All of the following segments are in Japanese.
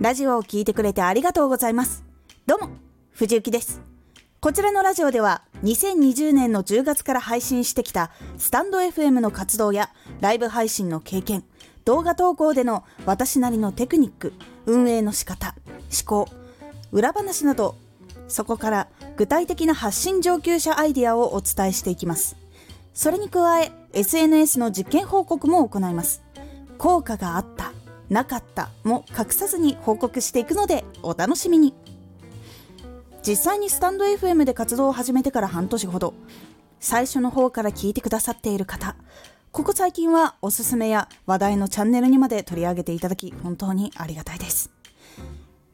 ラジオを聴いてくれてありがとうございます。どうも、藤幸です。こちらのラジオでは2020年の10月から配信してきたスタンド FM の活動やライブ配信の経験、動画投稿での私なりのテクニック、運営の仕方、思考、裏話など、そこから具体的な発信上級者アイディアをお伝えしていきます。それに加え、SNS の実験報告も行います。効果があった、なかったも隠さずに報告していくのでお楽しみに。実際にスタンド FM で活動を始めてから半年ほど、最初の方から聞いてくださっている方、ここ最近はおすすめや話題のチャンネルにまで取り上げていただき本当にありがたいです。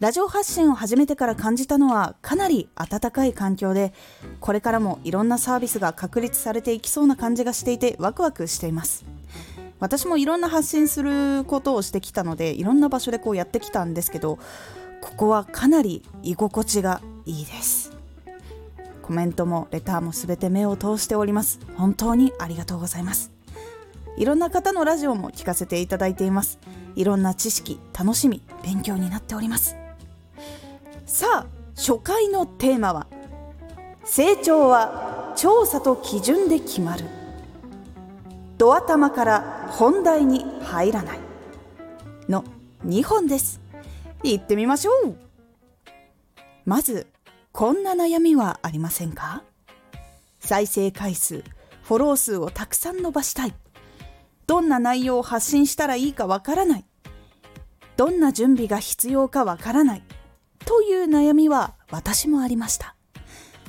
ラジオ発信を始めてから感じたのはかなり温かい環境で、これからもいろんなサービスが確立されていきそうな感じがしていてワクワクしています。私もいろんな発信することをしてきたので、いろんな場所でこうやってきたんですけど、ここはかなり居心地がいいです。コメントもレターもすべて目を通しております。本当にありがとうございます。いろんな方のラジオも聞かせていただいています。いろんな知識、楽しみ、勉強になっております。さあ、初回のテーマは、成長は調査と基準で決まる。ドア玉から本題に入らない。の2本です。行ってみましょうまず、こんな悩みはありませんか？再生回数、フォロー数をたくさん伸ばしたい。どんな内容を発信したらいいかわからない。どんな準備が必要かわからない。という悩みは私もありました。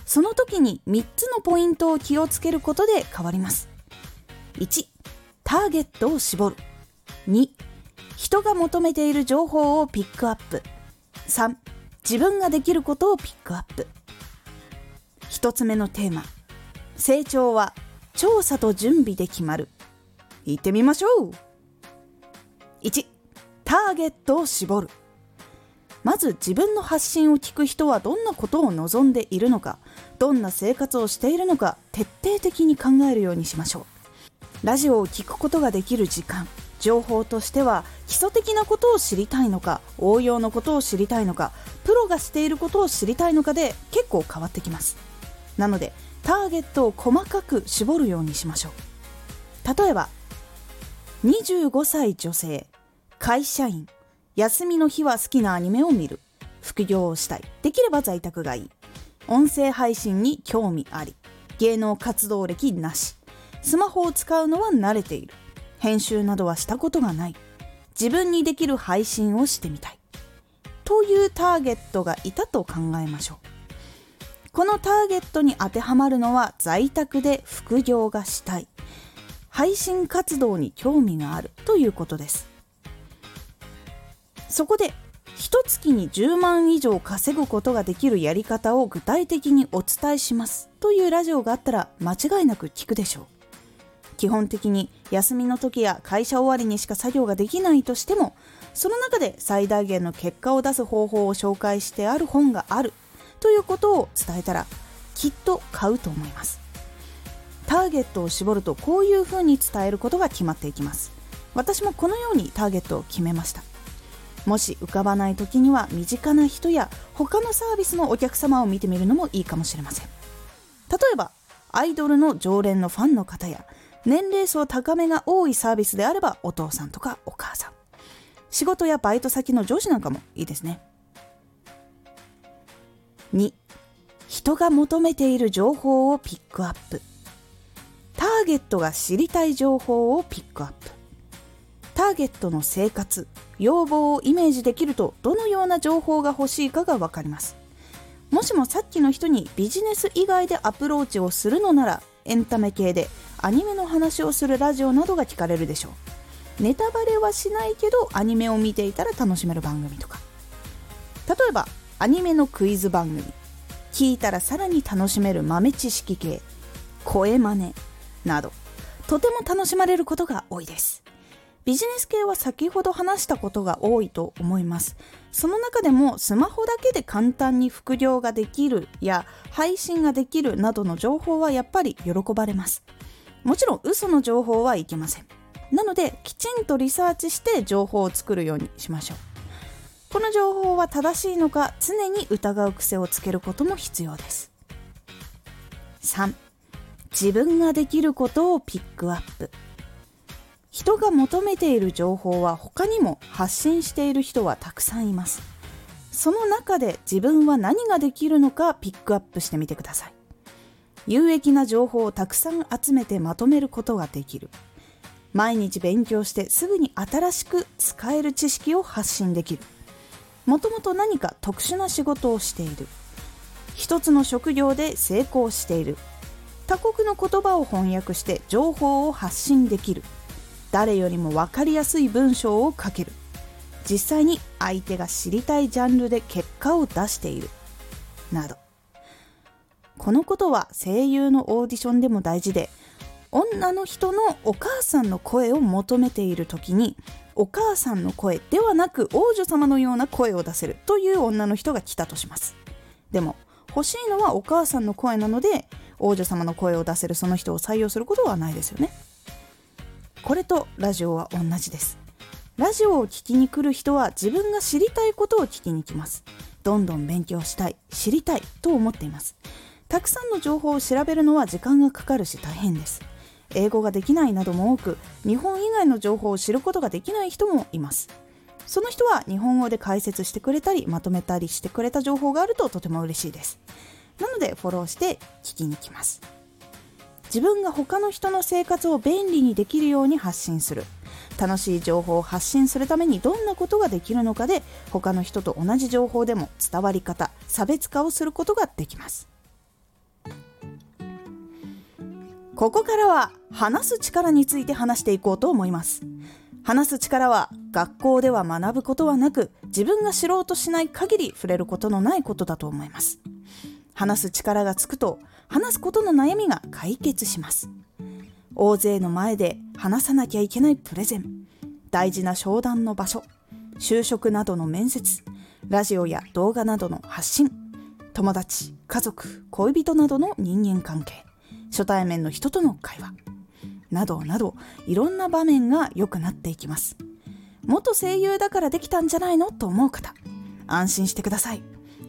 その時に3つのポイントを気をつけることで変わります。1、ターゲットを絞る。2、人が求めている情報をピックアップ。3、自分ができることをピックアップ。1つ目のテーマ。成長は調査と準備で決まる。行ってみましょう !1、ターゲットを絞る。まず自分の発信を聞く人はどんなことを望んでいるのか、どんな生活をしているのか、徹底的に考えるようにしましょう。ラジオを聞くことができる時間、情報としては基礎的なことを知りたいのか、応用のことを知りたいのか、プロがしていることを知りたいのかで結構変わってきます。なので、ターゲットを細かく絞るようにしましょう。例えば、25歳女性、会社員、休みの日は好きなアニメを見る。副業をしたい。できれば在宅がいい。音声配信に興味あり。芸能活動歴なし。スマホを使うのは慣れている。編集などはしたことがない。自分にできる配信をしてみたい。というターゲットがいたと考えましょう。このターゲットに当てはまるのは在宅で副業がしたい。配信活動に興味があるということです。そこで、一月に10万以上稼ぐことができるやり方を具体的にお伝えしますというラジオがあったら間違いなく聞くでしょう。基本的に休みの時や会社終わりにしか作業ができないとしても、その中で最大限の結果を出す方法を紹介してある本があるということを伝えたら、きっと買うと思います。ターゲットを絞るとこういう風に伝えることが決まっていきます。私もこのようにターゲットを決めました。もし浮かばない時には身近な人や他のサービスのお客様を見てみるのもいいかもしれません。例えば、アイドルの常連のファンの方や、年齢層高めが多いサービスであればお父さんとかお母さん。仕事やバイト先の上司なんかもいいですね。2、人が求めている情報をピックアップ。ターゲットが知りたい情報をピックアップ。ターゲットの生活、要望をイメージできるとどのような情報が欲しいかがわかります。もしもさっきの人にビジネス以外でアプローチをするのならエンタメ系でアニメの話をするラジオなどが聞かれるでしょう。ネタバレはしないけどアニメを見ていたら楽しめる番組とか。例えばアニメのクイズ番組。聞いたらさらに楽しめる豆知識系。声真似など。とても楽しまれることが多いです。ビジネス系は先ほど話したことが多いと思います。その中でもスマホだけで簡単に副業ができるや配信ができるなどの情報はやっぱり喜ばれます。もちろん嘘の情報はいけません。なのできちんとリサーチして情報を作るようにしましょう。この情報は正しいのか常に疑う癖をつけることも必要です3自分ができることをピックアップ人が求めている情報は他にも発信している人はたくさんいますその中で自分は何ができるのかピックアップしてみてください有益な情報をたくさん集めてまとめることができる。毎日勉強してすぐに新しく使える知識を発信できる。もともと何か特殊な仕事をしている。一つの職業で成功している。他国の言葉を翻訳して情報を発信できる。誰よりも分かりやすい文章を書ける。実際に相手が知りたいジャンルで結果を出している。など。このことは声優のオーディションでも大事で女の人のお母さんの声を求めている時にお母さんの声ではなく王女様のような声を出せるという女の人が来たとします。でも欲しいのはお母さんの声なので王女様の声を出せるその人を採用することはないですよね。これとラジオは同じです。ラジオを聴きに来る人は自分が知りたいことを聞きに来ます。どんどん勉強したい知りたいと思っています。たくさんの情報を調べるのは時間がかかるし大変です。英語ができないなども多く日本以外の情報を知ることができない人もいます。その人は日本語で解説してくれたりまとめたりしてくれた情報があるととても嬉しいです。なのでフォローして聞きに来ます。自分が他の人の生活を便利にできるように発信する。楽しい情報を発信するためにどんなことができるのかで他の人と同じ情報でも伝わり方差別化をすることができます。ここからは話す力について話していこうと思います。話す力は学校では学ぶことはなく自分が知ろうとしない限り触れることのないことだと思います。話す力がつくと話すことの悩みが解決します。大勢の前で話さなきゃいけないプレゼン大事な商談の場所就職などの面接ラジオや動画などの発信友達家族恋人などの人間関係。初対面の人との会話。などなどいろんな場面が良くなっていきます。元声優だからできたんじゃないのと思う方安心してください。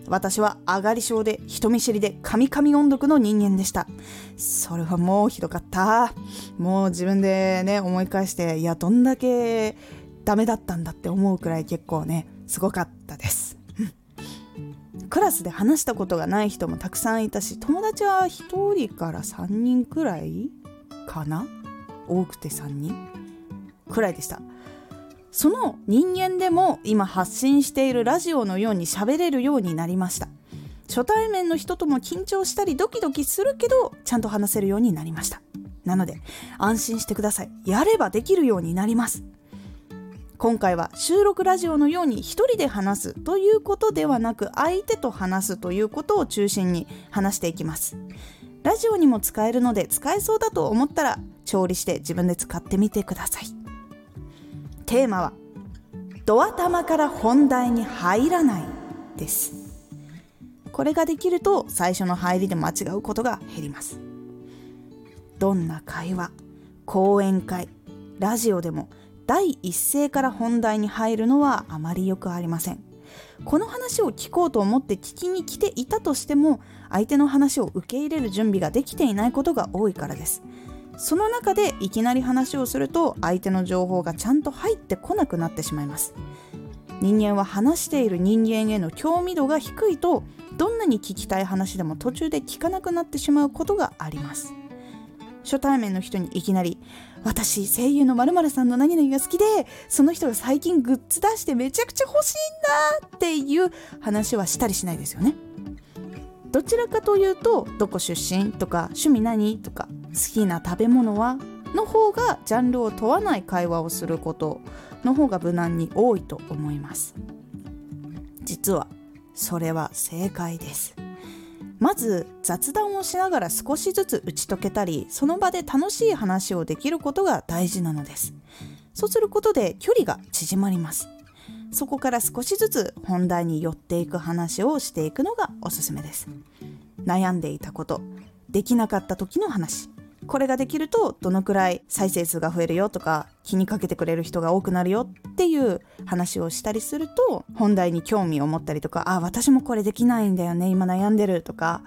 私は上がり症で人見知りでカミカミ音読の人間でした。それはもうひどかった。もう自分でね思い返していやどんだけダメだったんだって思うくらい結構ねすごかったです。クラスで話したことがない人もたくさんいたし友達は1人から3人くらいかな？多くて3人。くらいでした。その人間でも今発信しているラジオのように喋れるようになりました。初対面の人とも緊張したりドキドキするけどちゃんと話せるようになりました。なので安心してください。やればできるようになります。今回は収録ラジオのように一人で話すということではなく相手と話すということを中心に話していきます。ラジオにも使えるので使えそうだと思ったら調理して自分で使ってみてください。テーマはドア玉から本題に入らないです。これができると最初の入りで間違うことが減ります。どんな会話講演会ラジオでも第一声から本題に入るのはあまりよくありません。この話を聞こうと思って聞きに来ていたとしても相手の話を受け入れる準備ができていないことが多いからです。その中でいきなり話をすると相手の情報がちゃんと入ってこなくなってしまいます。人間は話している人間への興味度が低いとどんなに聞きたい話でも途中で聞かなくなってしまうことがあります。初対面の人にいきなり私声優のまるさんの何々が好きでその人が最近グッズ出してめちゃくちゃ欲しいんだっていう話はしたりしないですよね。どちらかというとどこ出身とか趣味何とか好きな食べ物はの方がジャンルを問わない会話をすることの方が無難に多いと思います。実はそれは正解です。まず雑談をしながら少しずつ打ち解けたりその場で楽しい話をできることが大事なのです。そうすることで距離が縮まります。そこから少しずつ本題に寄っていく話をしていくのがおすすめです。悩んでいたことできなかった時の話。これができるとどのくらい再生数が増えるよとか気にかけてくれる人が多くなるよっていう話をしたりすると本題に興味を持ったりとかあ私もこれできないんだよね今悩んでるとか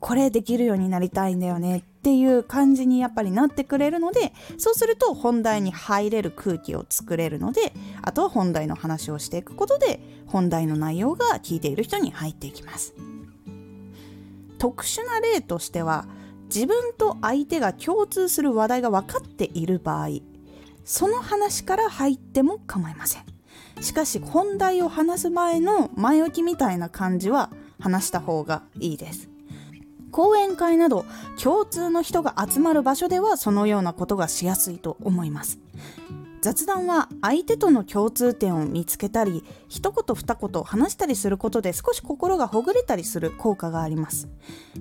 これできるようになりたいんだよねっていう感じにやっぱりなってくれるのでそうすると本題に入れる空気を作れるのであとは本題の話をしていくことで本題の内容が聞いている人に入っていきます。特殊な例としては自分と相手が共通する話題が分かっている場合その話から入っても構いません。しかし本題を話す前の前置きみたいな感じは話した方がいいです。講演会など共通の人が集まる場所ではそのようなことがしやすいと思います。雑談は相手との共通点を見つけたり一言二言話したりすることで少し心がほぐれたりする効果があります。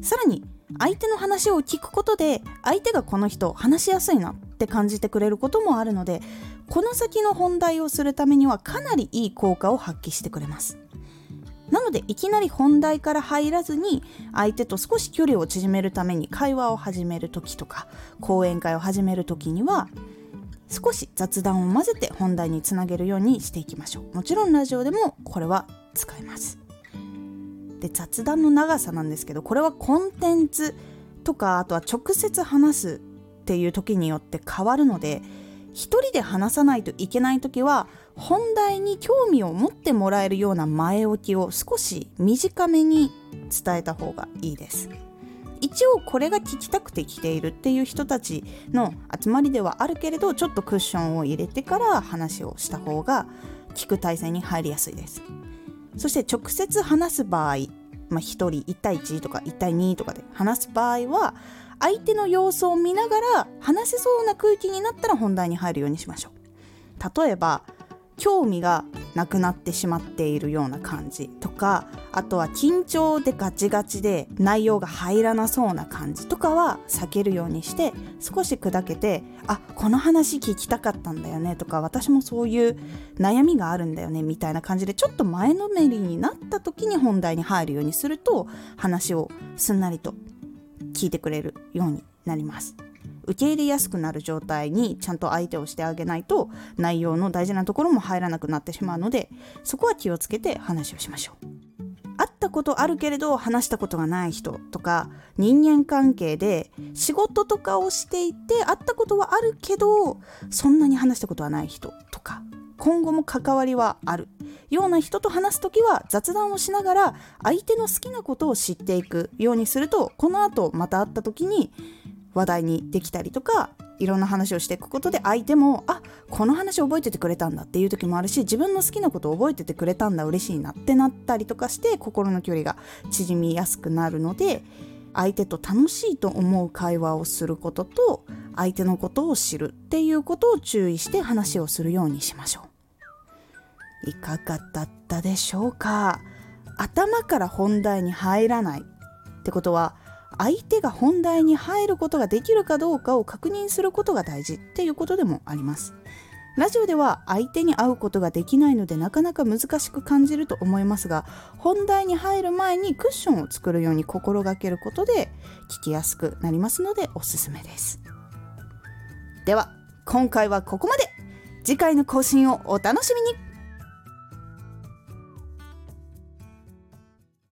さらに相手の話を聞くことで相手がこの人話しやすいなって感じてくれることもあるのでこの先の本題をするためにはかなりいい効果を発揮してくれます。なのでいきなり本題から入らずに相手と少し距離を縮めるために会話を始める時とか講演会を始める時には少し雑談を混ぜて本題につなげるようにしていきましょう。もちろんラジオでもこれは使えます。で雑談の長さなんですけどこれはコンテンツとかあとは直接話すっていう時によって変わるので一人で話さないといけない時は本題に興味を持ってもらえるような前置きを少し短めに伝えた方がいいです。一応これが聞きたくて来ているっていう人たちの集まりではあるけれどちょっとクッションを入れてから話をした方が聞く体制に入りやすいです。そして直接話す場合、まあ、1人1対1とか1対2とかで話す場合は相手の様子を見ながら話せそうな空気になったら本題に入るようにしましょう。例えば興味がなくなってしまっているような感じとかあとは緊張でガチガチで内容が入らなそうな感じとかは避けるようにして少し砕けてあこの話聞きたかったんだよねとか私もそういう悩みがあるんだよねみたいな感じでちょっと前のめりになった時に本題に入るようにすると話をすんなりと聞いてくれるようになります。受け入れやすくなる状態にちゃんと相手をしてあげないと内容の大事なところも入らなくなってしまうのでそこは気をつけて話をしましょう。会ったことあるけれど話したことがない人とか人間関係で仕事とかをしていて会ったことはあるけどそんなに話したことはない人とか今後も関わりはあるような人と話す時は雑談をしながら相手の好きなことを知っていくようにするとこの後また会った時に話題にできたりとかいろんな話をしていくことで相手もあこの話覚えててくれたんだっていう時もあるし自分の好きなことを覚えててくれたんだ嬉しいなってなったりとかして心の距離が縮みやすくなるので相手と楽しいと思う会話をすることと相手のことを知るっていうことを注意して話をするようにしましょう。いかがだったでしょうか？頭から本題に入らないってことは相手が本題に入ることができるかどうかを確認することが大事っていうことでもあります。ラジオでは相手に会うことができないのでなかなか難しく感じると思いますが本題に入る前にクッションを作るように心がけることで聞きやすくなりますのでおすすめです。では今回はここまで。次回の更新をお楽しみに。